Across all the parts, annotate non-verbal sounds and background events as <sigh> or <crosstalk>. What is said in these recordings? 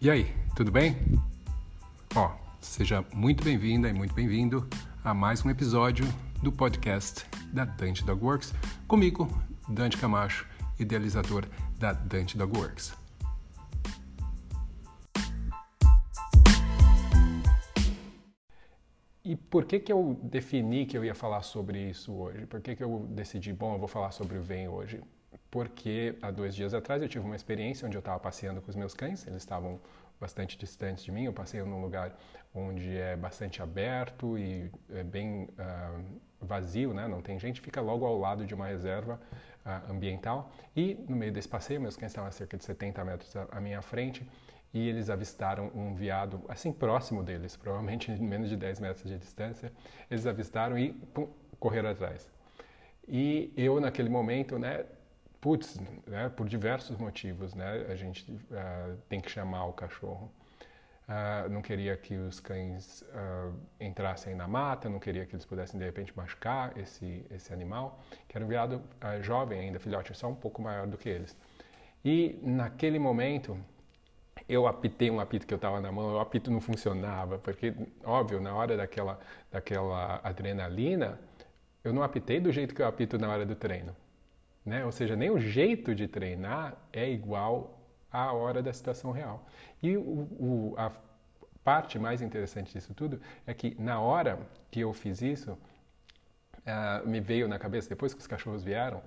E aí, tudo bem? Ó, seja muito bem-vinda e muito bem-vindo a mais um episódio do podcast da Dante Dog Works, comigo, Dante Camacho, idealizador da Dante Dog Works. E por que, que eu defini que eu ia falar sobre isso hoje? Por que, que eu decidi, bom, eu vou falar sobre o VEM hoje? Porque há dois dias atrás eu tive uma experiência onde eu estava passeando com os meus cães, eles estavam bastante distantes de mim, eu passei num lugar onde é bastante aberto e é bem uh, vazio, né? não tem gente, fica logo ao lado de uma reserva uh, ambiental. E no meio desse passeio, meus cães estavam a cerca de 70 metros à, minha frente, e eles avistaram um veado assim próximo deles, provavelmente <laughs> menos de 10 metros de distância. Eles avistaram e pum, correram atrás. E eu naquele momento, né, putz, né, por diversos motivos, né, a gente uh, tem que chamar o cachorro. Uh, não queria que os cães uh, entrassem na mata, não queria que eles pudessem de repente machucar esse esse animal, que era um veado jovem ainda, filhote, só um pouco maior do que eles. E naquele momento eu apitei um apito que eu estava na mão, o apito não funcionava, porque, óbvio, na hora daquela, daquela adrenalina, eu não apitei do jeito que eu apito na hora do treino. Né? Ou seja, nem o jeito de treinar é igual à hora da situação real. E o, o, a parte mais interessante disso tudo é que na hora que eu fiz isso, uh, me veio na cabeça, depois que os cachorros vieram,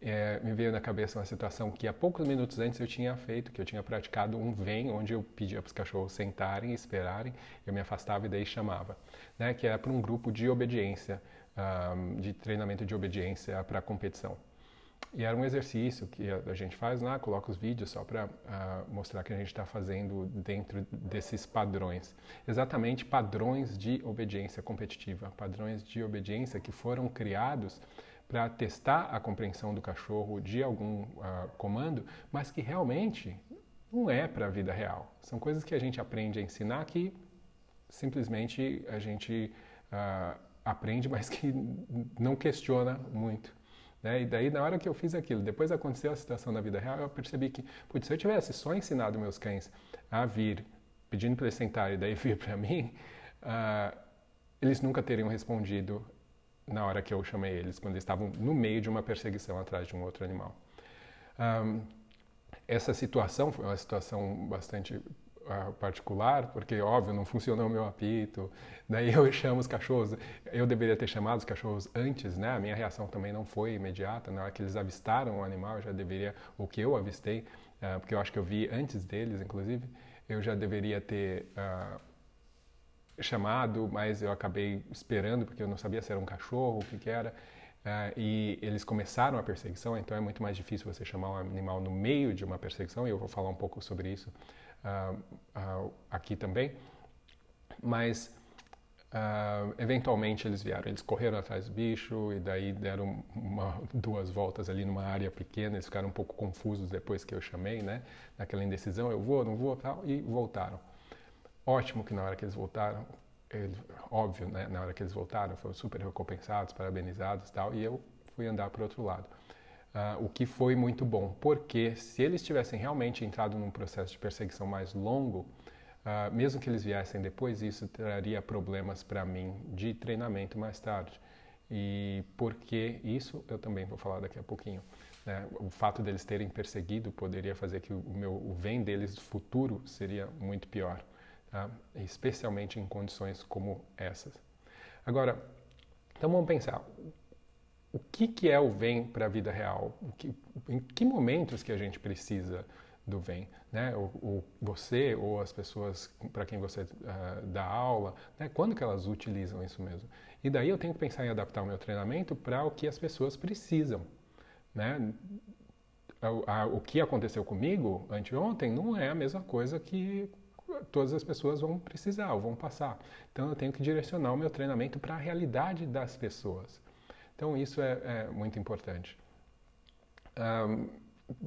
é, me veio na cabeça uma situação que há poucos minutos antes eu tinha feito, que eu tinha praticado um vem, onde eu pedia para os cachorros sentarem, esperarem, eu me afastava e daí chamava, né, que era para um grupo de obediência, um, de treinamento de obediência para competição. E era um exercício que a, gente faz lá, coloca os vídeos só para uh, mostrar que a gente está fazendo dentro desses padrões. Exatamente padrões de obediência competitiva, padrões de obediência que foram criados para testar a compreensão do cachorro de algum uh, comando, mas que realmente não é para a vida real. São coisas que a gente aprende a ensinar que simplesmente a gente uh, aprende, mas que não questiona muito. Né? E daí, na hora que eu fiz aquilo, depois aconteceu a situação na vida real, eu percebi que, putz, se eu tivesse só ensinado meus cães a vir, pedindo para eles sentarem e daí <laughs> vir para mim, uh, eles nunca teriam respondido na hora que eu chamei eles, quando eles estavam no meio de uma perseguição atrás de um outro animal. Um, essa situação foi uma situação bastante particular, porque, óbvio, não funcionou o meu apito, daí eu <laughs> chamo os cachorros, eu deveria ter chamado os cachorros antes, né? A minha reação também não foi imediata, na hora que eles avistaram o animal, eu já deveria, o que eu avistei, uh, porque eu acho que eu vi antes deles, inclusive, eu já deveria ter uh, chamado, mas eu acabei esperando porque eu não sabia se era um cachorro, o que, que era. Uh, e eles começaram a perseguição, então é muito mais difícil você chamar um animal no meio de uma perseguição, e eu vou falar um pouco sobre isso uh, uh, aqui também. Mas eventualmente eles vieram, eles correram atrás do bicho e daí deram uma, duas voltas ali numa área pequena, eles ficaram um pouco confusos depois que eu chamei, né? Naquela indecisão, eu vou, não vou, tal, e voltaram. Ótimo que na hora que eles voltaram, óbvio, né, na hora que eles voltaram, foram super recompensados, parabenizados tal, e eu fui andar para o outro lado. Uh, o que foi muito bom, porque se eles tivessem realmente entrado num processo de perseguição mais longo, uh, mesmo que eles viessem depois, isso traria problemas para mim de treinamento mais tarde. E porque isso eu também vou falar daqui a pouquinho. Né? O fato deles terem perseguido poderia fazer que o meu o vem deles futuro seria muito pior tá? especialmente em condições como essas. Agora, então vamos pensar, o que, que é o VEM para a vida real? Que, em que momentos que a gente precisa do VEM? Né? O, o você ou as pessoas para quem você uh, dá aula, né? quando que elas utilizam isso mesmo? E daí eu tenho que pensar em adaptar o meu treinamento para o que as pessoas precisam. Né? O, o que aconteceu comigo anteontem não é a mesma coisa que todas as pessoas vão precisar ou vão passar. Então eu tenho que direcionar o meu treinamento para a realidade das pessoas. Então isso é, é muito importante. Um,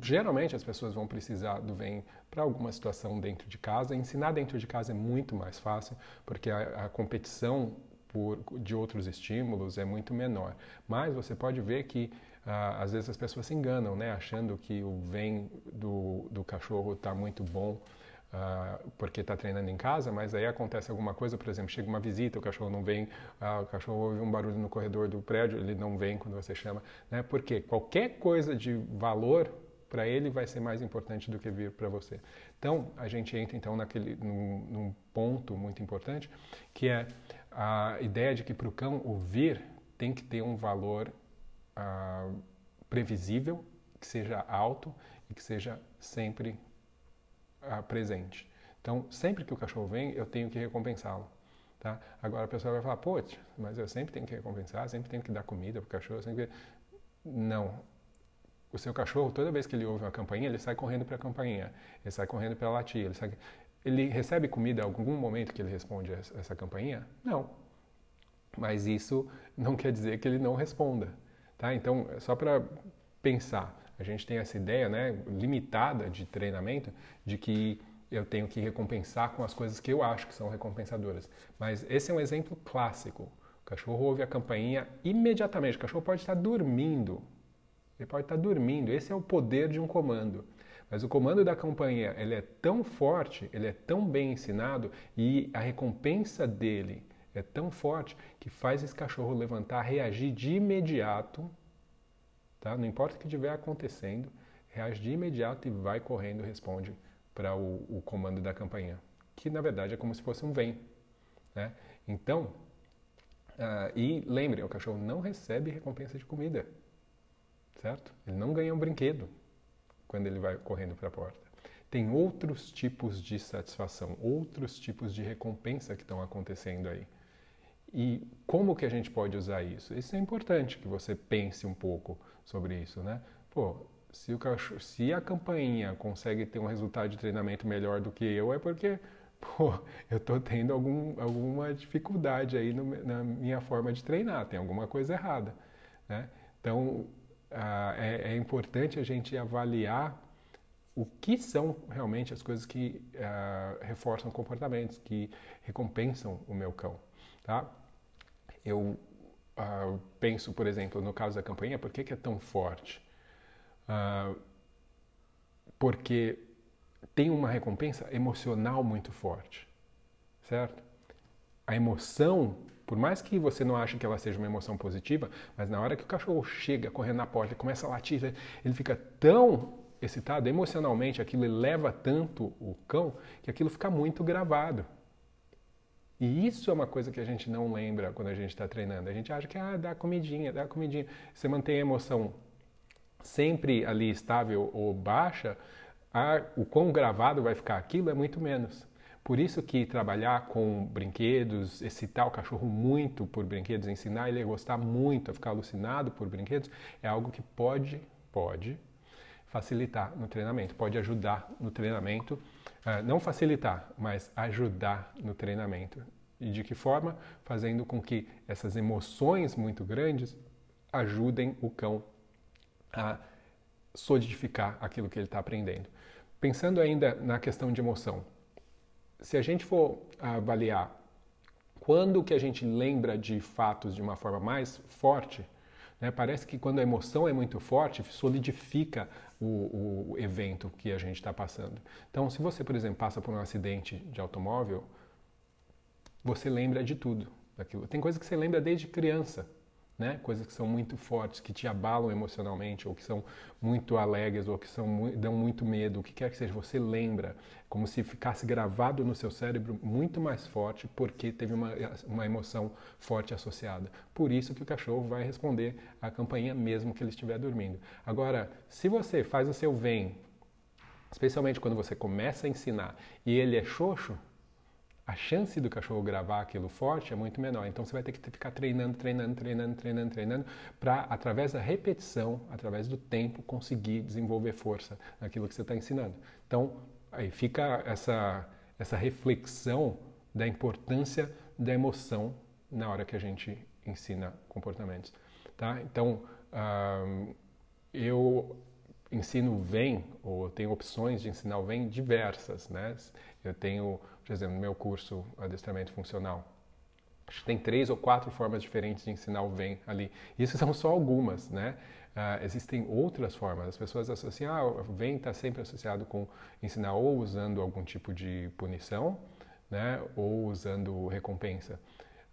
geralmente as pessoas vão precisar do VEM para alguma situação dentro de casa. Ensinar dentro de casa é muito mais fácil, porque a, a competição por, de outros estímulos é muito menor. Mas você pode ver que uh, às vezes as pessoas se enganam, né, achando que o VEM do, do cachorro está muito bom uh, porque está treinando em casa, mas aí acontece alguma coisa, por exemplo, chega uma visita, o cachorro não vem, uh, o cachorro ouve um barulho no corredor do prédio, ele não vem quando você chama, né? Porque qualquer coisa de valor para ele vai ser mais importante do que vir para você. Então, a gente entra então naquele, num, num, ponto muito importante, que é a ideia de que para o cão ouvir tem que ter um valor uh, previsível, que seja alto e que seja sempre presente. Então, sempre que o cachorro vem, eu tenho que recompensá-lo. Tá? Agora a pessoa vai falar, pô, mas eu sempre tenho que recompensar, sempre tenho que dar comida para o cachorro, sempre... Não, o seu cachorro, toda vez que ele ouve uma campainha, ele sai correndo para a campainha, ele sai correndo para latir, ele, sai... ele recebe comida em algum momento que ele responde a essa campainha? Não. Mas isso não quer dizer que ele não responda, tá? Então, só para pensar, a gente tem essa ideia, né, limitada de treinamento, de que eu tenho que recompensar com as coisas que eu acho que são recompensadoras. Mas esse é um exemplo clássico. O cachorro ouve a campainha imediatamente. O cachorro pode estar dormindo, ele pode estar dormindo. Esse é o poder de um comando. Mas o comando da campanha ele é tão forte, ele é tão bem ensinado e a recompensa dele é tão forte que faz esse cachorro levantar, reagir de imediato, tá? Não importa o que estiver acontecendo, reage de imediato e vai correndo, responde para o, o, comando da campanha, que na verdade é como se fosse um vem, né? Então, uh, e lembre, o cachorro não recebe recompensa de comida certo? Ele não ganha um brinquedo quando ele vai correndo para a porta. Tem outros tipos de satisfação, outros tipos de recompensa que estão acontecendo aí. E como que a gente pode usar isso? Isso é importante que você pense um pouco sobre isso, né? Pô, se, o cachorro, se a campainha consegue ter um resultado de treinamento melhor do que eu, é porque <laughs> pô, eu estou tendo algum, alguma dificuldade aí no, na minha forma de treinar, tem alguma coisa errada, né? Então, ah, é, é, importante a gente avaliar o que são realmente as coisas que ah, reforçam comportamentos, que recompensam o meu cão. Tá? Eu ah, penso, por exemplo, no caso da campanha, por que, que é tão forte? porque tem uma recompensa emocional muito forte, certo? A emoção por mais que você não ache que ela seja uma emoção positiva, mas na hora que o cachorro chega correndo na porta e começa a latir, ele fica tão excitado emocionalmente, aquilo eleva tanto o cão, que aquilo fica muito gravado. E isso é uma coisa que a gente não lembra quando a gente está treinando. A gente acha que ah, dá comidinha, dá comidinha. Você mantém a emoção sempre ali estável ou baixa, a, o quão gravado vai ficar aquilo é muito menos. Por isso que trabalhar com brinquedos, excitar o cachorro muito por brinquedos, ensinar ele a gostar muito, a ficar alucinado por brinquedos, é algo que pode, pode facilitar no treinamento, pode ajudar no treinamento, uh, não facilitar, mas ajudar no treinamento. E de que forma? Fazendo com que essas emoções muito grandes ajudem o cão a solidificar aquilo que ele está aprendendo. Pensando ainda na questão de emoção, se a gente for avaliar quando que a gente lembra de fatos de uma forma mais forte, né, parece que quando a emoção é muito forte, solidifica o, o evento que a gente está passando. Então, se você, por exemplo, passa por um acidente de automóvel, você lembra de tudo. Daquilo. Tem coisas que você lembra desde criança né? Coisas que são muito fortes, que te abalam emocionalmente, ou que são muito alegres, ou que são, dão muito medo, o que quer que seja, você lembra, como se ficasse gravado no seu cérebro muito mais forte, porque teve uma, uma emoção forte associada. Por isso que o cachorro vai responder à campainha mesmo que ele estiver dormindo. Agora, se você faz o seu vem, especialmente quando você começa a ensinar, e ele é xoxo, a chance do cachorro gravar aquilo forte é muito menor. Então você vai ter que ficar treinando, treinando, treinando, treinando, treinando, para através da repetição, através do tempo, conseguir desenvolver força naquilo que você está ensinando. Então aí fica essa, essa reflexão da importância da emoção na hora que a gente ensina comportamentos. Tá? Então eu ensino VEM, ou tenho opções de ensinar o VEM diversas. Né? Eu tenho por exemplo, no meu curso Adestramento Funcional, tem três ou quatro formas diferentes de ensinar o vem ali. Isso são só algumas, né? Uh, existem outras formas. As pessoas associam, ah, o vem está sempre associado com ensinar ou usando algum tipo de punição, né? Ou usando recompensa.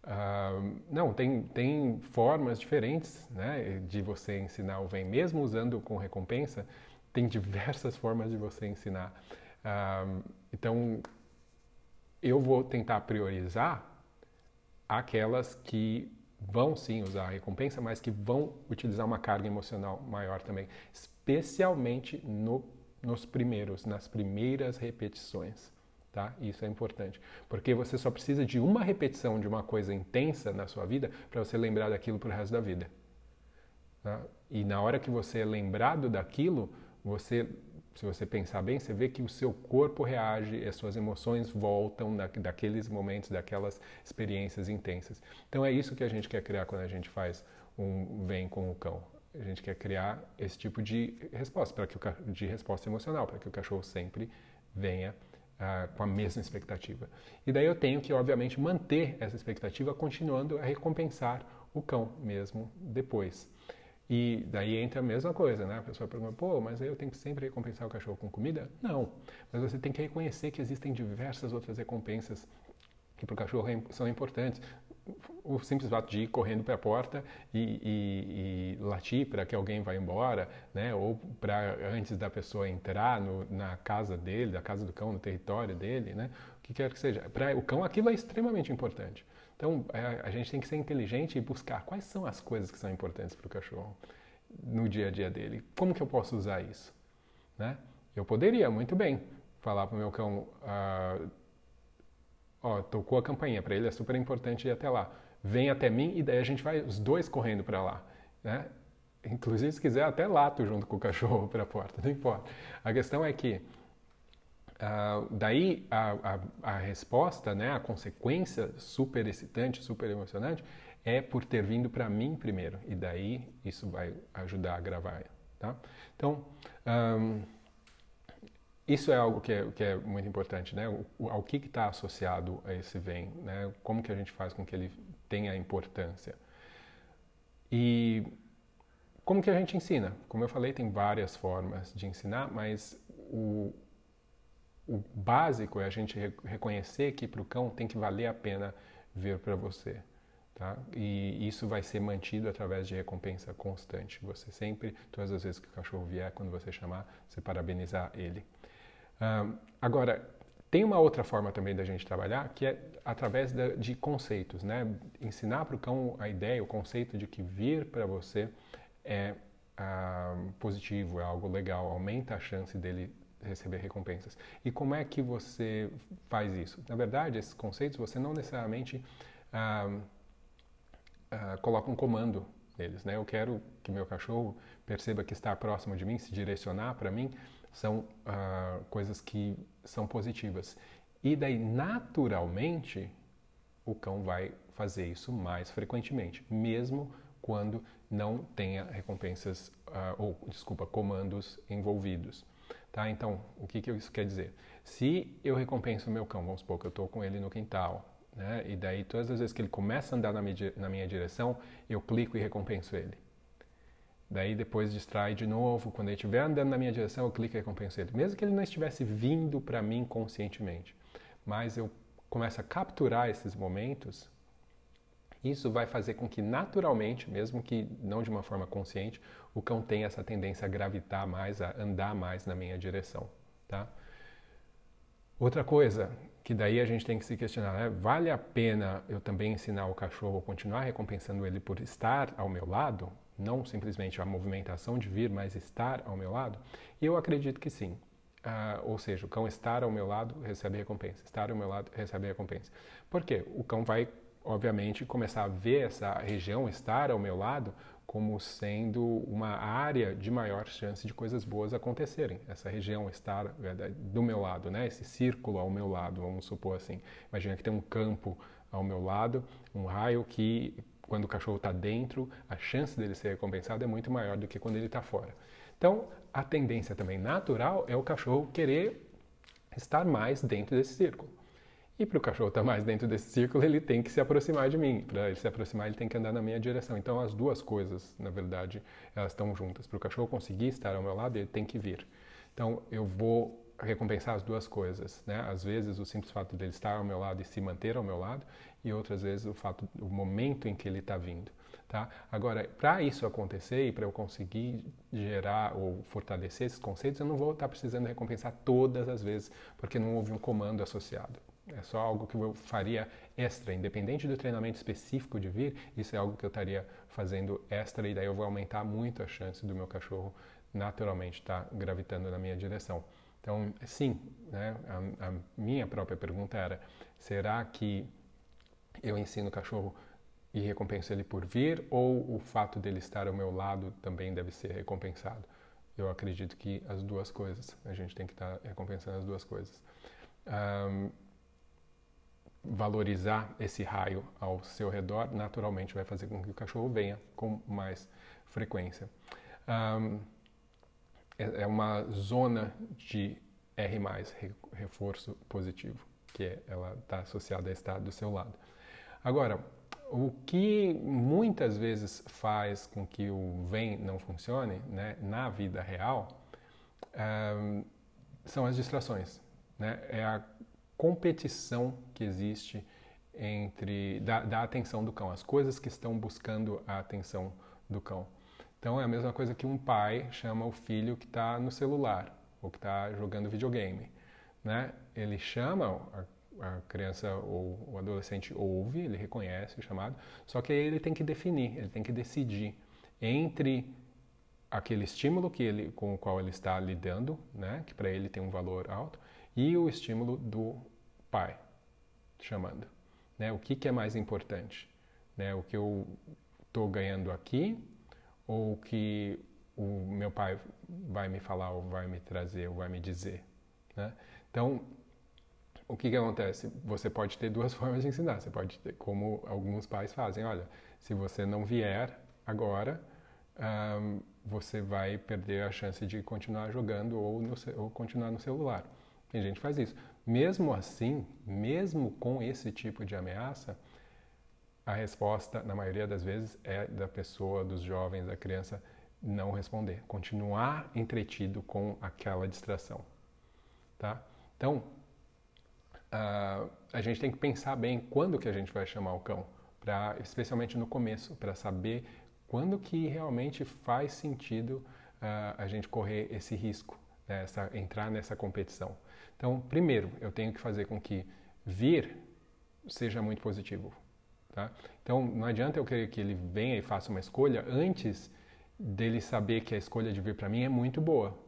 Uh, não, tem, tem formas diferentes né, de você ensinar o vem, mesmo usando com recompensa, tem diversas formas de você ensinar. Uh, então, eu vou tentar priorizar aquelas que vão sim usar a recompensa, mas que vão utilizar uma carga emocional maior também, especialmente no, nos primeiros, nas primeiras repetições. Tá? Isso é importante, porque você só precisa de uma repetição de uma coisa intensa na sua vida para você lembrar daquilo para o resto da vida. Tá? E na hora que você é lembrado daquilo, você se você pensar bem, você vê que o seu corpo reage, as suas emoções voltam da, daqueles momentos, daquelas experiências intensas. Então é isso que a gente quer criar quando a gente faz um vem com o cão. A gente quer criar esse tipo de resposta, para que o, de resposta emocional, para que o cachorro sempre venha uh, com a mesma expectativa. E daí eu tenho que, obviamente, manter essa expectativa, continuando a recompensar o cão mesmo depois. E daí entra a mesma coisa, né? A pessoa pergunta, pô, mas eu tenho que sempre recompensar o cachorro com comida? Não. Mas você tem que reconhecer que existem diversas outras recompensas que para o cachorro é são importantes. O simples fato de ir correndo para a porta e, e, e latir para que alguém vá embora, né? ou para antes da pessoa entrar no, na casa dele, da casa do cão, no território dele, né? o que quer que seja. Para o cão aquilo é extremamente importante. Então, é, a gente tem que ser inteligente e buscar quais são as coisas que são importantes para o cachorro no dia a dia dele. Como que eu posso usar isso? Né? Eu poderia, muito bem, falar para o meu cão, ah, ó, tocou a campainha, para ele é super importante ir até lá. Vem até mim e daí a gente vai os dois correndo para lá. Né? Inclusive, se quiser, até lato junto com o cachorro <laughs> para a porta, não importa. A questão é que Uh, daí a, a, a, resposta, né, a consequência super excitante, super emocionante, é por ter vindo para mim primeiro. E daí isso vai ajudar a gravar. Tá? Então, um, isso é algo que é, que é, muito importante, né? O, ao que está associado a esse vem, né? Como que a gente faz com que ele tenha importância? E como que a gente ensina? Como eu falei, tem várias formas de ensinar, mas o, o básico é a gente reconhecer que para o cão tem que valer a pena vir para você. Tá? E isso vai ser mantido através de recompensa constante. Você sempre, todas as vezes que o cachorro vier, quando você chamar, você parabenizar ele. Um, agora, tem uma outra forma também da gente trabalhar, que é através de, de conceitos, né? Ensinar para o cão a ideia, o conceito de que vir para você é uh, positivo, é algo legal, aumenta a chance dele receber recompensas. E como é que você faz isso? Na verdade, esses conceitos você não necessariamente ah, ah, coloca um comando neles. Né? Eu quero que meu cachorro perceba que estar próximo de mim, se direcionar para mim, são ah, coisas que são positivas. E daí, naturalmente, o cão vai fazer isso mais frequentemente, mesmo quando não tenha recompensas, ou, desculpa, comandos envolvidos. Tá? Então, o que, que isso quer dizer? Se eu recompenso o meu cão, vamos supor que eu estou com ele no quintal, né? e daí todas as vezes que ele começa a andar na na minha direção, eu clico e recompenso ele. Daí depois distrai de novo, quando ele estiver andando na minha direção, eu clico e recompenso ele. Mesmo que ele não estivesse vindo para mim conscientemente. Mas eu começo a capturar esses momentos isso vai fazer com que naturalmente, mesmo que não de uma forma consciente, o cão tenha essa tendência a gravitar mais, a andar mais na minha direção, tá? Outra coisa que daí a gente tem que se questionar, né? vale a pena eu também ensinar o cachorro, continuar recompensando ele por estar ao meu lado, não simplesmente a movimentação de vir, mas estar ao meu lado? E eu acredito que sim. Uh, ou seja, o cão estar ao meu lado recebe recompensa, estar ao meu lado recebe recompensa. Por quê? O cão vai obviamente, começar a ver essa região estar ao meu lado como sendo uma área de maior chance de coisas boas acontecerem. Essa região estar é, do meu lado, né? Esse círculo ao meu lado, vamos supor assim. Imagina que tem um campo ao meu lado, um raio que quando o cachorro está dentro, a chance dele ser recompensado é muito maior do que quando ele está fora. Então, a tendência também natural é o cachorro querer estar mais dentro desse círculo. E para o cachorro estar tá mais dentro desse círculo, ele tem que se aproximar de mim. Para ele se aproximar, ele tem que andar na minha direção. Então, as duas coisas, na verdade, elas estão juntas. Para o cachorro conseguir estar ao meu lado, ele tem que vir. Então, eu vou recompensar as duas coisas, né? Às vezes o simples fato dele estar ao meu lado e se manter ao meu lado, e outras vezes o fato, o momento em que ele está vindo, tá? Agora, para isso acontecer e para eu conseguir gerar ou fortalecer esses conceitos, eu não vou estar tá precisando recompensar todas as vezes, porque não houve um comando associado. É só algo que eu faria extra, independente do treinamento específico de vir, isso é algo que eu estaria fazendo extra e daí eu vou aumentar muito a chance do meu cachorro naturalmente estar tá gravitando na minha direção. Então, sim, né, a, a, minha própria pergunta era: será que eu ensino o cachorro e recompenso ele por vir, ou o fato dele estar ao meu lado também deve ser recompensado? Eu acredito que as duas coisas, a gente tem que estar tá recompensando as duas coisas. Um, valorizar esse raio ao seu redor naturalmente vai fazer com que o cachorro venha com mais frequência. Um, é, é uma zona de R+, reforço positivo, que é, ela está associada a estar do seu lado. Agora, o que muitas vezes faz com que o vem não funcione né, na vida real um, são as distrações. Né? É a competição que existe entre da, da, atenção do cão, as coisas que estão buscando a atenção do cão. Então é a mesma coisa que um pai chama o filho que está no celular ou que está jogando videogame, né? Ele chama a, a, criança ou o adolescente ouve, ele reconhece o chamado, só que aí ele tem que definir, ele tem que decidir entre aquele estímulo que ele com o qual ele está lidando, né? Que para ele tem um valor alto e o estímulo do pai chamando, né? O que, que é mais importante, né? O que eu estou ganhando aqui ou que o meu pai vai me falar ou vai me trazer ou vai me dizer, né? Então, o que, que acontece? Você pode ter duas <laughs> formas de ensinar. Você pode ter, como alguns pais fazem, olha, se você não vier agora, um, você vai perder a chance de continuar jogando ou, no, ou continuar no celular. Tem gente que faz isso. Mesmo assim, mesmo com esse tipo de ameaça, a resposta, na maioria das vezes, é da pessoa, dos jovens, da criança não responder, continuar entretido com aquela distração, tá? Então, uh, a gente tem que pensar bem quando que a gente vai chamar o cão, pra, especialmente no começo, para saber quando que realmente faz sentido uh, a gente correr esse risco, essa, entrar nessa competição. Então, primeiro, eu tenho que fazer com que vir seja muito positivo. Tá? Então, não adianta eu querer que ele venha e faça uma escolha antes dele saber que a escolha de vir para mim é muito boa.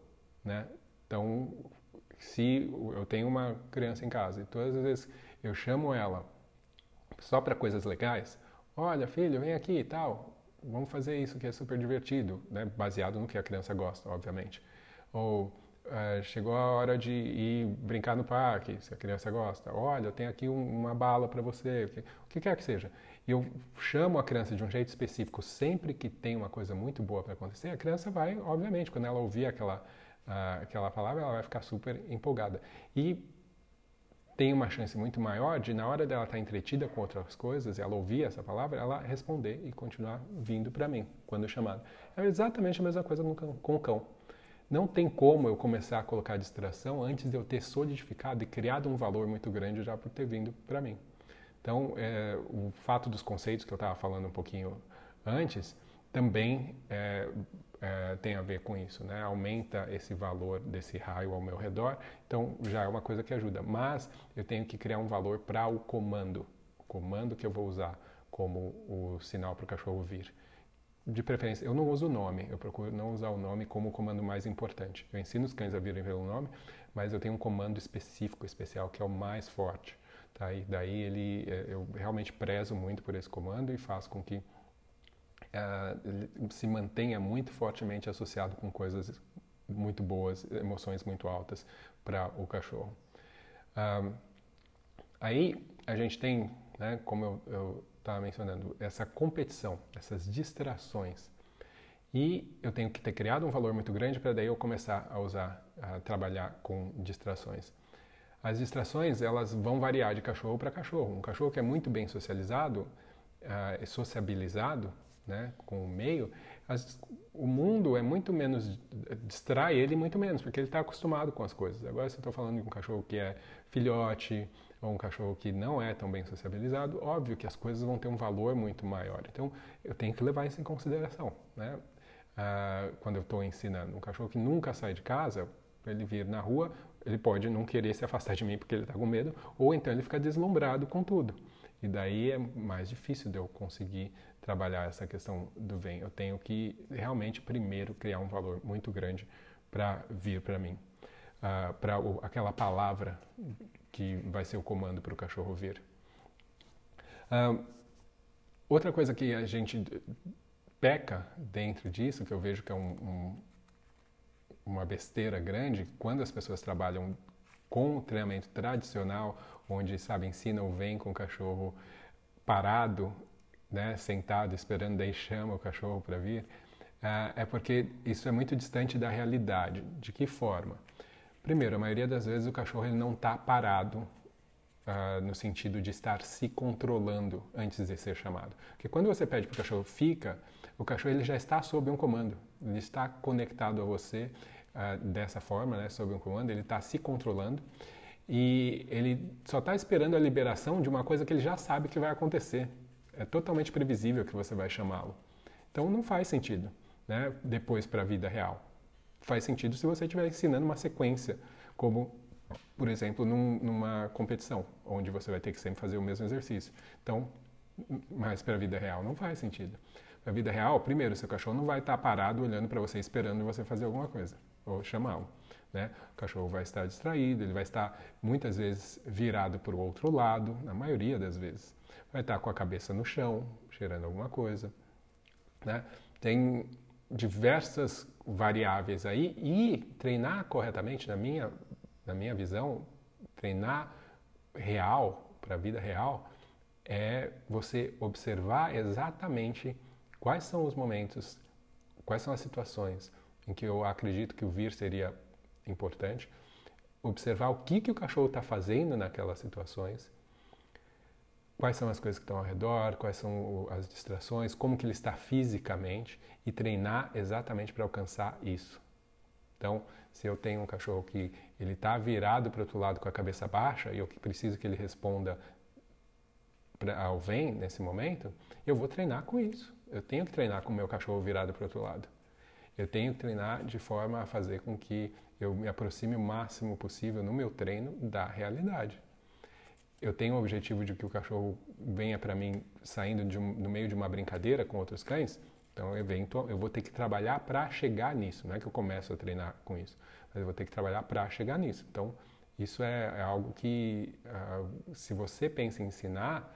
Né? Então, se eu tenho uma criança em casa e todas as vezes eu chamo ela só para coisas legais, olha, filho, vem aqui e tal, vamos fazer isso que é super divertido, né? baseado no que a criança gosta, obviamente. Ou Uh, chegou a hora de ir brincar no parque, se a criança gosta. Olha, eu tenho aqui um, uma bala para você, o que, quer que seja. E eu chamo a criança de um jeito específico sempre que tem uma coisa muito boa para acontecer. A criança vai, obviamente, quando ela ouvir aquela, uh, aquela palavra, ela vai ficar super empolgada. E tem uma chance muito maior de, na hora dela estar tá entretida com outras coisas, ela ouvir essa palavra, ela responder e continuar vindo para mim quando chamado. É exatamente a mesma coisa com o cão. Não tem como eu começar a colocar distração antes de eu ter solidificado e criado um valor muito grande já por ter vindo para mim. Então, é, o fato dos conceitos que eu estava falando um pouquinho antes também é, é, tem a ver com isso, né? Aumenta esse valor desse raio ao meu redor, então já é uma coisa que ajuda. Mas eu tenho que criar um valor para o comando, o comando que eu vou usar como o sinal para o cachorro vir de preferência, eu não uso o nome, eu procuro não usar o nome como o comando mais importante. Eu ensino os cães a virem pelo nome, mas eu tenho um comando específico, especial, que é o mais forte. Tá? E daí ele, é, eu realmente prezo muito por esse comando e faço com que uh, se mantenha muito fortemente associado com coisas muito boas, emoções muito altas para o cachorro. Uh, aí a gente tem, né, como eu, eu estava mencionando, essa competição, essas distrações. E eu tenho que ter criado um valor muito grande para daí eu começar a usar, a trabalhar com distrações. As distrações elas vão variar de cachorro para cachorro. Um cachorro que é muito bem socializado, uh, sociabilizado, né, com o meio, as, o mundo é muito menos distrai ele muito menos porque ele está acostumado com as coisas. Agora se eu estou falando de um cachorro que é filhote ou um cachorro que não é tão bem sociabilizado, óbvio que as coisas vão ter um valor muito maior. Então eu tenho que levar isso em consideração, né? Uh, quando eu estou ensinando um cachorro que nunca sai de casa, ele vir na rua, ele pode não querer se afastar de mim porque ele está com medo, ou então ele fica deslumbrado com tudo. E daí é mais difícil de eu conseguir trabalhar essa questão do vem. Eu tenho que realmente primeiro criar um valor muito grande para vir para mim, uh, para aquela palavra que vai ser o comando para o cachorro vir. Uh, outra coisa que a gente peca dentro disso, que eu vejo que é um, um, uma besteira grande, quando as pessoas trabalham com o treinamento tradicional, onde, sabe, ensinam o vem com o cachorro parado, né, sentado, esperando, daí chama o cachorro para vir, uh, é porque isso é muito distante da realidade. De que forma? Primeiro, a maioria das vezes o cachorro ele não está parado uh, no sentido de estar se controlando antes de ser chamado. Porque quando você pede para o cachorro fica, o cachorro ele já está sob um comando, ele está conectado a você uh, dessa forma, né, sob um comando, ele está se controlando e ele só está esperando a liberação de uma coisa que ele já sabe que vai acontecer. É totalmente previsível que você vai chamá-lo. Então não faz sentido, né, depois para a vida real. Faz sentido se você estiver ensinando uma sequência, como por exemplo, num, numa competição, onde você vai ter que sempre fazer o mesmo exercício. Então, mas para a vida real não faz sentido. Na vida real, primeiro, seu cachorro não vai estar parado olhando para você esperando você fazer alguma coisa ou chamá-lo. Né? O cachorro vai estar distraído, ele vai estar muitas vezes virado para o outro lado, na maioria das vezes. Vai estar com a cabeça no chão, cheirando alguma coisa. Né? Tem diversas variáveis aí e treinar corretamente, na minha, na minha visão, treinar real, para a vida real, é você observar exatamente quais são os momentos, quais são as situações em que eu acredito que o vir seria importante, observar o que, que o cachorro está fazendo naquelas situações, quais são as coisas que estão ao redor, quais são as distrações, como que ele está fisicamente e treinar exatamente para alcançar isso. Então, se eu tenho um cachorro que ele está virado para o outro lado com a cabeça baixa e eu preciso que ele responda ao vem nesse momento, eu vou treinar com isso. Eu tenho que treinar com o meu cachorro virado para o outro lado. Eu tenho que treinar de forma a fazer com que eu me aproxime o máximo possível no meu treino da realidade. Eu tenho o objetivo de que o cachorro venha para mim saindo um, no meio de uma brincadeira com outros cães, então eventual, eu vou ter que trabalhar para chegar nisso. Não é que eu começo a treinar com isso, mas eu vou ter que trabalhar para chegar nisso. Então isso é, é algo que, uh, se você pensa em ensinar,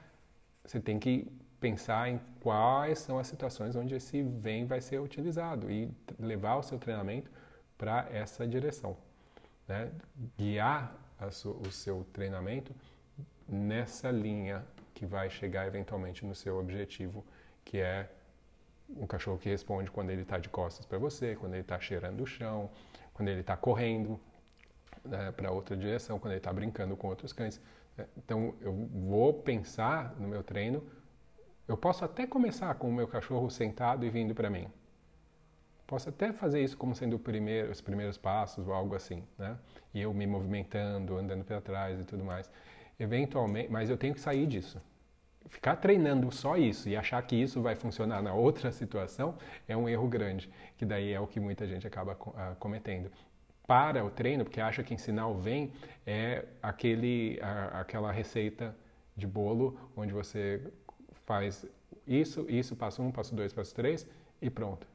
você tem que pensar em quais são as situações onde esse vem vai ser utilizado e levar o seu treinamento para essa direção. Né? Guiar o seu treinamento nessa linha que vai chegar eventualmente no seu objetivo, que é um cachorro que responde quando ele está de costas para você, quando ele está cheirando o chão, quando ele está correndo né, para outra direção, quando ele está brincando com outros cães. Então eu vou pensar no meu treino eu posso até começar com o meu cachorro sentado e vindo para mim. Posso até fazer isso como sendo primeiro, os primeiros passos ou algo assim, né? E eu me movimentando, andando para trás e tudo mais. Eventualmente, mas eu tenho que sair disso. Ficar treinando só isso e achar que isso vai funcionar na outra <laughs> situação é um erro grande, que daí é o que muita gente acaba uh, cometendo. Para o treino, porque acha que ensinar o vem é aquele, aquela receita de bolo onde você faz isso, isso, passo um, passo dois, passo três e pronto.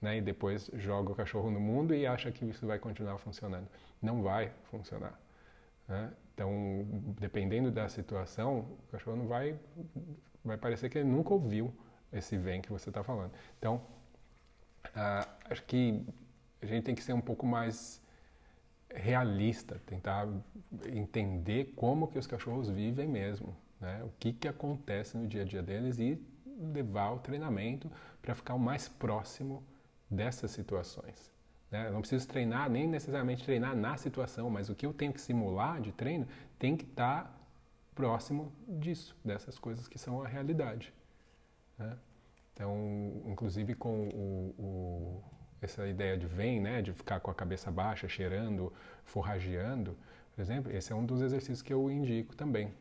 Né? E depois joga o cachorro no mundo e acha que isso vai continuar funcionando. Não vai funcionar. Né? Então, dependendo da situação, o cachorro não vai, vai parecer que ele nunca ouviu esse vem que você está falando. Então, uh, acho que a gente tem que ser um pouco mais realista, tentar entender como que os cachorros vivem mesmo, né? o que, que acontece no dia a dia deles e levar o treinamento para ficar o mais próximo dessas situações. Né? Eu não preciso treinar, nem necessariamente treinar na situação, mas o que eu tenho que simular de treino tem que estar tá próximo disso, dessas coisas que são a realidade. Né? Então, inclusive com o, o, essa ideia de vem, né, de ficar com a cabeça baixa, cheirando, forrageando, por exemplo, esse é um dos exercícios que eu indico também.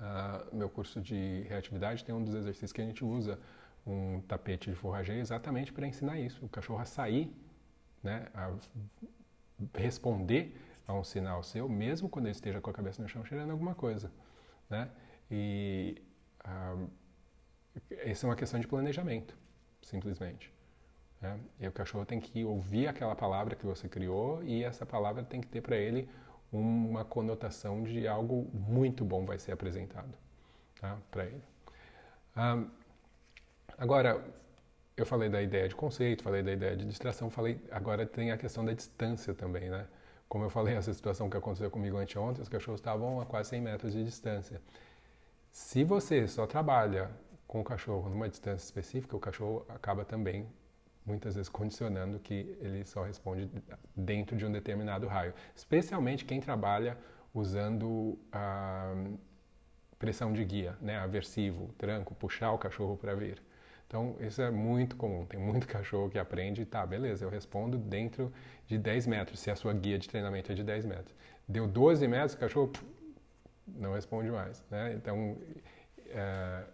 Uh, meu curso de reatividade tem um dos exercícios que a gente usa um tapete de forrageio exatamente para ensinar isso, o cachorro a sair né, a responder a um sinal seu, mesmo quando ele esteja com a cabeça no chão cheirando alguma coisa. Né? E uh, essa é uma questão de planejamento, simplesmente. Né? E o cachorro tem que ouvir aquela palavra que você criou e essa palavra tem que ter para ele uma conotação de algo muito bom vai ser apresentado tá? para ele. Um, agora, eu falei da ideia de conceito, falei da ideia de distração, falei agora tem a questão da distância também, né? Como eu falei, <laughs> essa situação que aconteceu comigo anteontem, os cachorros estavam a quase 100 metros de distância. Se você só trabalha com o cachorro numa distância específica, o cachorro acaba também muitas vezes condicionando que ele só responde dentro de um determinado raio. Especialmente quem trabalha usando a pressão de guia, né, aversivo, tranco, puxar o cachorro para vir. Então, isso é muito comum. Tem muito <laughs> cachorro que aprende, tá, beleza, eu respondo dentro de 10 metros, se a sua guia de treinamento é de 10 metros. Deu 12 metros, o cachorro não responde mais. Né? Então, é,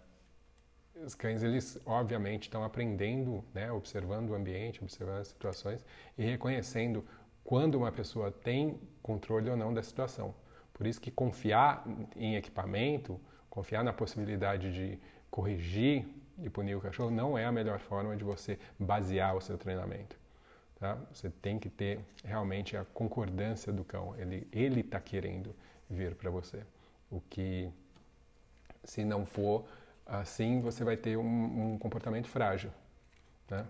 os cães, eles obviamente estão aprendendo, né, observando o ambiente, observando as situações e reconhecendo quando uma pessoa tem controle ou não da situação. Por isso que confiar em equipamento, confiar na possibilidade de corrigir e punir o cachorro não é a melhor forma de você basear o seu treinamento. Tá? Você tem que ter realmente a concordância do cão. Ele ele está querendo vir para você. O que, se não for assim, você vai ter um, um comportamento frágil. Né?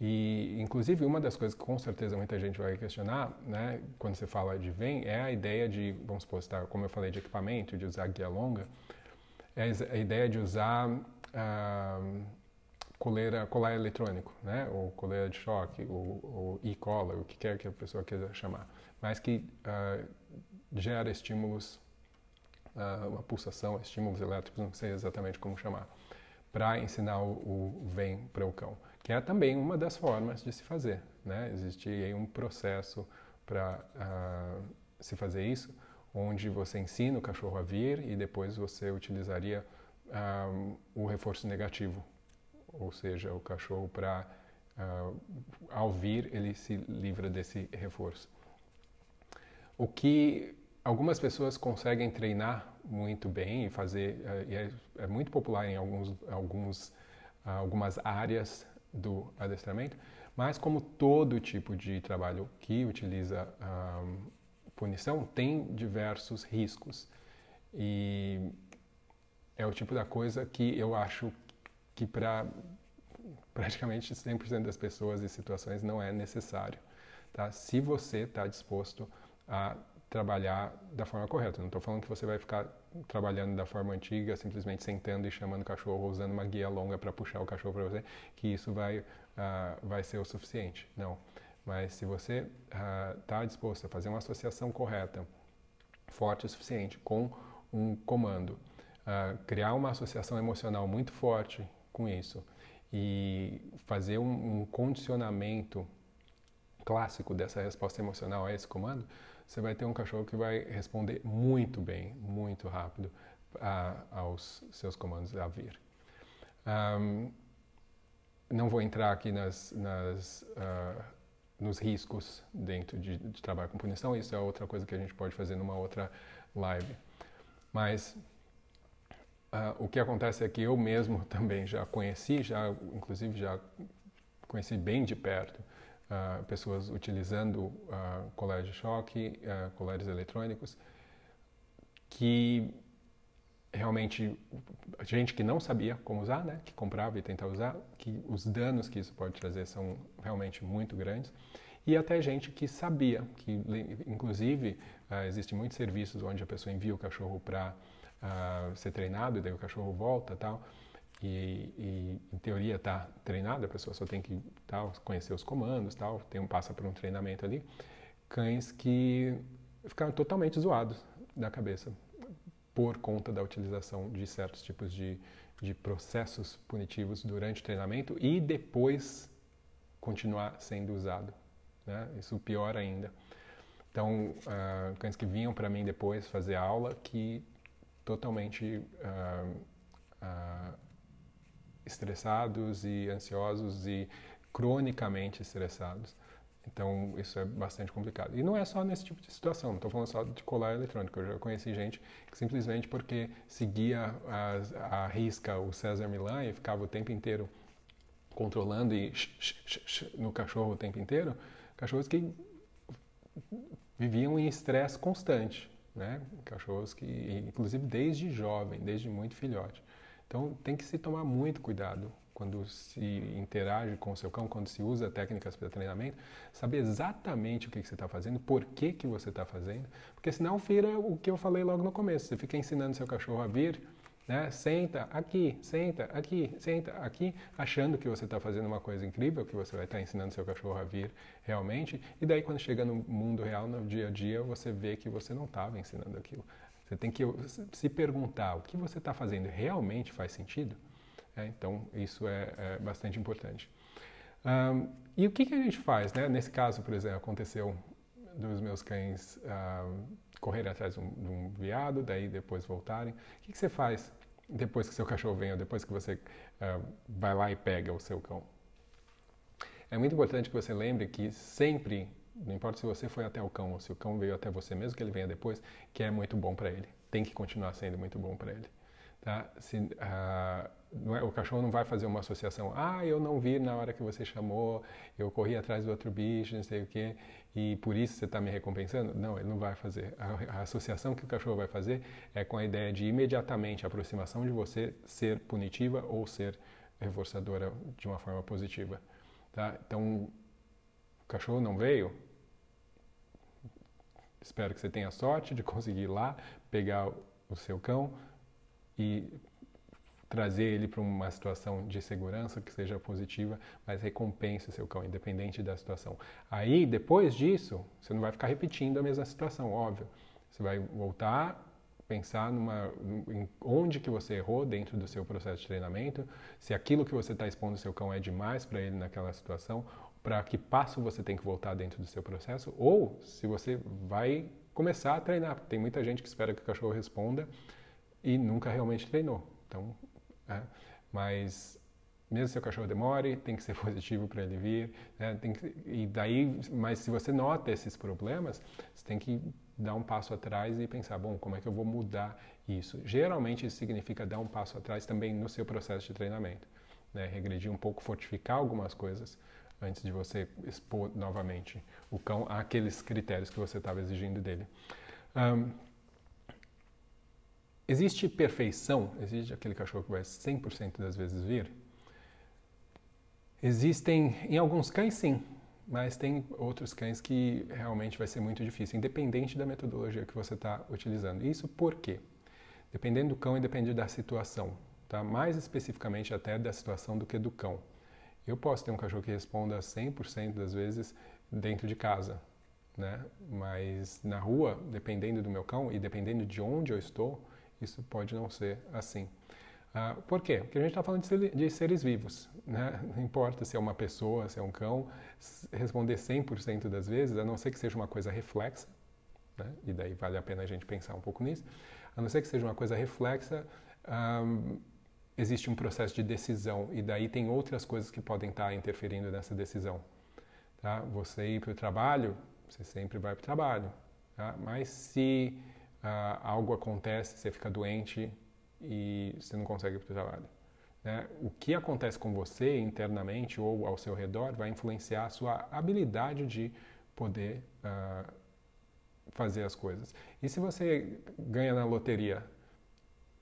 E, inclusive, uma das coisas que com certeza muita gente vai questionar, né, quando você fala de VEM, é a ideia de, vamos supor, tá, como eu falei de equipamento, de usar guia longa, é a ideia de usar coleira, colar eletrônico, né? ou coleira de choque, ou, ou e-collar, o que quer que a pessoa queira chamar, mas que uh, gera estímulos, uh, uma pulsação, estímulos elétricos, não sei exatamente como chamar, para ensinar o, o vem para o cão, que é também uma das formas de se fazer. Né? Existe aí um processo para uh, se fazer isso, onde você ensina o cachorro a vir e depois você utilizaria um, o reforço negativo, ou seja, o cachorro para uh, ao vir ele se livra desse reforço. O que algumas pessoas conseguem treinar muito bem e fazer uh, e é, é, muito popular em alguns, alguns uh, algumas áreas do adestramento, mas como todo tipo de trabalho que utiliza um, punição tem diversos riscos e é o tipo da coisa que eu acho que para praticamente 100% das pessoas e situações não é necessário. Tá? Se você está disposto a trabalhar da forma correta. Não estou falando que você vai ficar trabalhando da forma antiga, simplesmente sentando e chamando o cachorro, usando uma guia longa para puxar o cachorro para você, que isso vai, uh, vai ser o suficiente. Não. Mas se você está uh, disposto a fazer uma associação correta, forte o suficiente, com um comando, uh, criar uma associação emocional muito forte com isso e fazer um, um condicionamento clássico dessa resposta emocional a esse comando, você vai ter um cachorro que vai responder muito bem, muito rápido a, aos seus comandos a vir. Um, não vou entrar aqui nas, nas, uh, nos riscos dentro de, de, trabalho com punição, isso é outra coisa que a gente pode fazer numa outra live. Mas Uh, o que acontece é que eu mesmo <laughs> também já conheci, já inclusive já conheci bem de perto uh, pessoas utilizando uh, colares de choque, uh, colares eletrônicos, que realmente gente que não sabia como usar, né, que comprava e tentava usar, que os danos que isso pode trazer são realmente muito grandes, e até gente que sabia, que inclusive existem muitos serviços onde a pessoa envia o cachorro para uh, ser treinado e daí o cachorro volta tal. E, e em teoria está treinado, a pessoa só tem que tal, conhecer os comandos, tal, tem um passa por um treinamento ali. Cães que ficaram totalmente zoados da cabeça por conta da utilização de certos tipos de, de processos punitivos durante o treinamento e depois continuar sendo usado. Né? Isso pior ainda. Então, uh, cães que vinham para mim depois fazer aula que totalmente uh, uh, estressados e ansiosos e cronicamente estressados. Então, isso é bastante complicado. E não é só nesse tipo de situação, não estou falando só de colar eletrônico. Eu já conheci gente que simplesmente porque seguia a, a risca o César Milan e ficava o tempo inteiro controlando e no cachorro o tempo inteiro, cachorros que viviam em estresse constante, né? Cachorros que, inclusive desde jovem, desde muito filhote. Então tem que se tomar muito cuidado quando se interage com o seu cão, quando se usa técnicas para treinamento, saber exatamente o que, que você está fazendo, por que, que você está fazendo, porque senão vira o que eu falei logo no começo. Você fica ensinando seu cachorro a vir, né? Senta aqui, senta aqui, senta aqui, achando que você está fazendo uma coisa incrível, que você vai estar tá ensinando seu cachorro a vir realmente, e daí quando chega no mundo real, no dia a dia, você vê que você não estava ensinando aquilo. Você tem que se perguntar o que você está fazendo realmente faz sentido? É, então, isso é, é bastante importante. Um, e o que, que, a gente faz? Né? Nesse caso, por exemplo, aconteceu dos meus cães correrem atrás de um, de um, viado, daí depois voltarem. O que, que, você faz depois que seu cachorro vem ou depois que você uh, vai lá e pega o seu cão? É muito importante que você lembre que sempre, não importa se você foi até o cão ou se o cão veio até você, mesmo que ele venha depois, que é muito bom para ele. Tem que continuar sendo muito bom para ele. Tá? Se, uh, é, o cachorro não vai fazer uma associação. Ah, eu não vi na hora que você chamou, eu corri atrás do outro bicho, não sei o quê, e por isso você está me recompensando? Não, ele não vai fazer. A, a, associação que o cachorro vai fazer é com a ideia de imediatamente a aproximação de você ser punitiva ou ser reforçadora de uma forma positiva. Tá? Então, o cachorro não veio. Espero que você tenha sorte de <laughs> conseguir ir lá, pegar o seu cão e trazer ele para uma situação de segurança que seja positiva, mas recompense o seu cão, independente da situação. Aí, depois disso, você não vai ficar repetindo a mesma situação, óbvio. Você vai voltar, pensar numa, em onde que você errou dentro do seu processo de treinamento, se aquilo que você está expondo ao seu cão é demais para ele naquela situação, para que passo você tem que voltar dentro do seu processo, ou se você vai começar a treinar. Tem muita gente que espera que o cachorro responda e nunca realmente treinou. Então, né? Mas mesmo se o cachorro demore, tem que ser <laughs> positivo para ele vir. Né? Que, e daí, mas se você nota esses problemas, você tem que dar um passo atrás e pensar, bom, como é que eu vou mudar isso? Geralmente isso significa dar um passo atrás também no seu processo de treinamento, né? regredir um pouco, fortificar algumas coisas antes de você expor novamente o cão àqueles critérios que você estava exigindo dele. Um, Existe perfeição? Existe aquele cachorro que vai 100% das vezes vir? Existem, em alguns cães sim, mas tem outros cães que realmente vai ser muito difícil, independente da metodologia que você está utilizando. Isso por quê? Dependendo do cão e depende da situação, tá? mais especificamente até da situação do que do cão. Eu posso ter um cachorro que responda 100% das vezes dentro de casa, né? mas na rua, dependendo do meu cão e dependendo de onde eu estou, isso pode não ser assim. Ah, por quê? Porque a gente está falando de, seres vivos. Né? Não importa se é uma pessoa, se é um cão, responder 100% das vezes, a não ser que seja uma coisa reflexa, né? e daí vale a pena a gente pensar um pouco nisso, a não ser que seja uma coisa reflexa, um, existe um processo de decisão, e daí tem outras coisas que podem estar interferindo nessa decisão. Tá? Você ir para o trabalho, você sempre vai para o trabalho. Tá? Mas se uh, algo acontece, você fica doente e você não consegue ir para o trabalho. Né? O que acontece com você internamente ou ao seu redor vai influenciar a sua habilidade de poder uh, fazer as coisas. E se você ganha na loteria,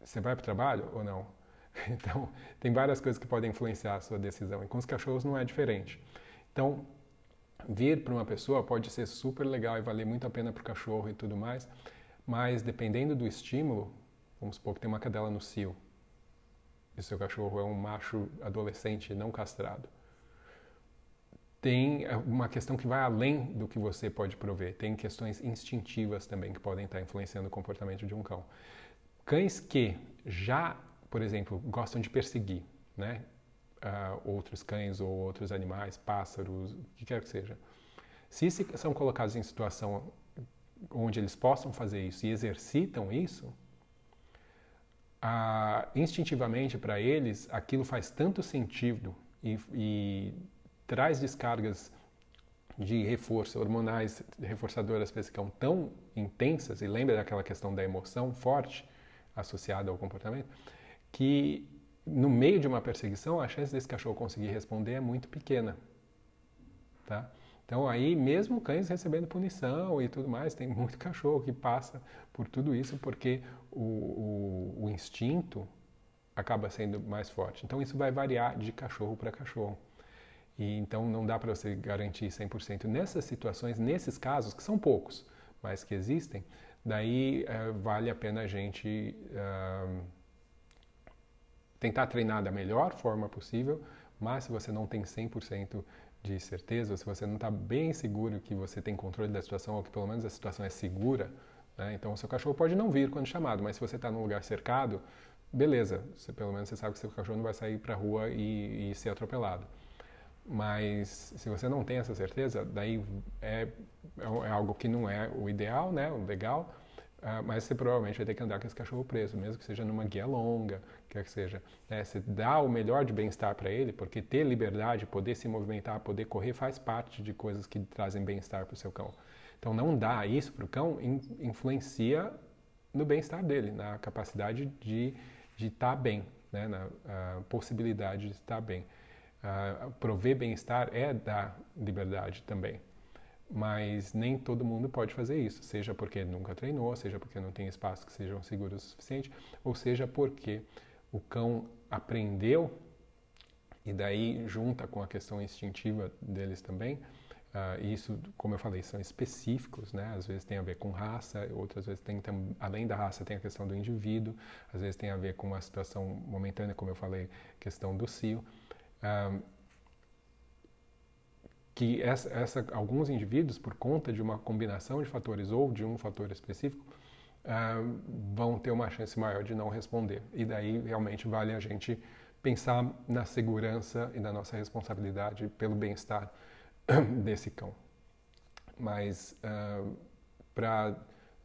você vai para o trabalho ou não? <laughs> Então, tem várias coisas que podem influenciar a sua decisão. E com os cachorros não é diferente. Então, vir para uma pessoa pode ser super legal e valer muito a pena para o cachorro e tudo mais, mas dependendo do estímulo, vamos supor que tem uma cadela no cio, e seu cachorro é um macho adolescente não castrado, tem é, uma questão que vai além do que você pode prover. Tem questões instintivas também que podem estar influenciando o comportamento de um cão. Cães que já, por exemplo, gostam de perseguir, né? Uh, outros cães ou outros animais, pássaros, o que quer que seja. Se são colocados em situação onde eles possam fazer isso e exercitam isso, uh, instintivamente para eles aquilo faz tanto sentido e, e traz descargas de reforço, hormonais reforçadoras para esse cão tão intensas, e lembra daquela questão da emoção forte associada ao comportamento, que no meio de uma perseguição a chance desse cachorro conseguir responder é muito pequena. Tá? Então aí mesmo cães recebendo punição e tudo mais, tem muito cachorro que passa por tudo isso porque o, o, o instinto acaba sendo mais forte. Então isso vai variar de cachorro para cachorro. E então não dá para você garantir 100%. Nessas situações, nesses casos, que são poucos, mas que existem, daí uh, vale a pena a gente uh, tentar treinar da melhor forma possível, mas se você não tem 100% de certeza, se você não está bem seguro que você tem controle da situação, ou que pelo menos a situação é segura, né? então o seu cachorro pode não vir quando chamado, mas se você está num lugar cercado, beleza, você, pelo menos você sabe que seu cachorro não vai sair para a rua e, e ser atropelado. Mas se você não tem essa certeza, daí é, é algo que não é o ideal, né, o legal, uh, mas você provavelmente vai ter que andar com esse cachorro preso, mesmo que seja numa guia longa, quer que seja. Né, você dá o melhor de bem-estar para ele, porque ter liberdade, poder se movimentar, poder correr, faz parte de coisas que trazem bem-estar para o seu cão. Então, não dar isso para o cão influencia no bem-estar dele, na capacidade de estar tá bem, né, na possibilidade de estar bem uh, prover bem-estar é dar liberdade também. Mas nem todo mundo pode fazer isso, seja porque nunca treinou, seja porque não tem espaços que sejam seguros o suficiente, ou seja porque o cão aprendeu e daí junta com a questão instintiva deles também. Uh, isso, como eu falei, são específicos, né? Às vezes tem a ver com raça, outras vezes tem, além da raça tem a questão do indivíduo, às vezes tem a ver com uma situação momentânea, como eu falei, questão do cio que essa, essa, alguns indivíduos, por conta de uma combinação de fatores ou de um fator específico, vão ter uma chance maior de não responder. E daí realmente vale a gente pensar na segurança e na nossa responsabilidade pelo bem-estar <coughs> desse cão. Mas uh, para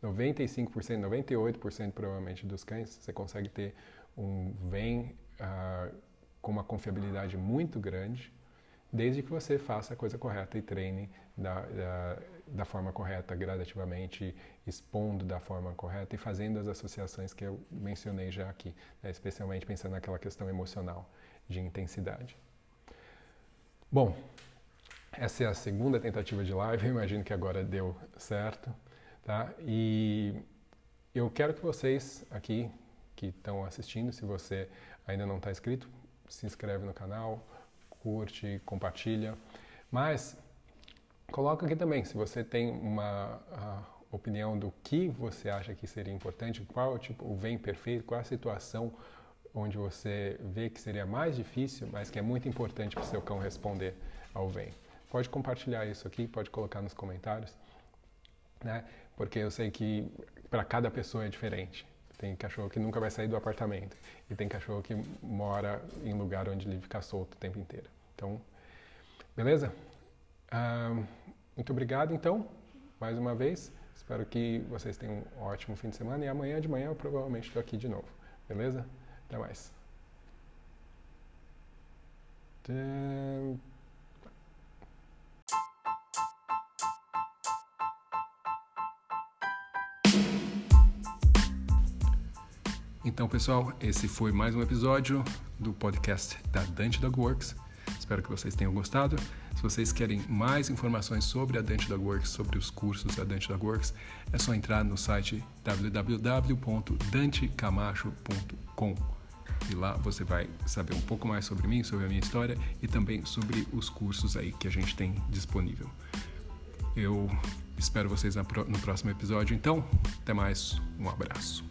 95%, 98% provavelmente dos cães, você consegue ter um vem uh, com uma confiabilidade muito grande, desde que você faça a coisa correta e treine da, da, da, forma correta, gradativamente, expondo da forma correta e fazendo as associações que eu mencionei já aqui, né? especialmente pensando naquela questão emocional de intensidade. Bom, essa é a segunda tentativa de live, eu imagino que agora deu certo, tá? E eu quero que vocês aqui que estão assistindo, se você ainda não está inscrito, se inscreve no canal, curte, compartilha. Mas coloca aqui também se você tem uma opinião do que você acha que seria importante, qual tipo, o vem perfeito, qual a situação onde você vê que seria mais difícil, mas que é muito importante para o seu cão responder ao vem. Pode compartilhar isso aqui, pode colocar nos comentários, né? Porque eu sei que para cada pessoa é diferente. Tem cachorro que nunca vai sair do apartamento. E tem cachorro que mora em lugar onde ele fica solto o tempo inteiro. Então, beleza? Muito obrigado, então, mais uma vez. Espero que vocês tenham um ótimo fim de semana. E amanhã de manhã eu provavelmente estou aqui de novo. Beleza? Até mais. Então, pessoal, esse foi mais um episódio do podcast da Dante Dog Works. Espero que vocês tenham gostado. Se vocês querem mais informações sobre a Dante Dog Works, sobre os cursos da Dante Dog Works, é só entrar no site www.dantecamacho.com e lá você vai saber um pouco mais sobre mim, sobre a minha história e também sobre os cursos aí que a gente tem disponível. Eu espero vocês no próximo episódio, então, até mais, um abraço.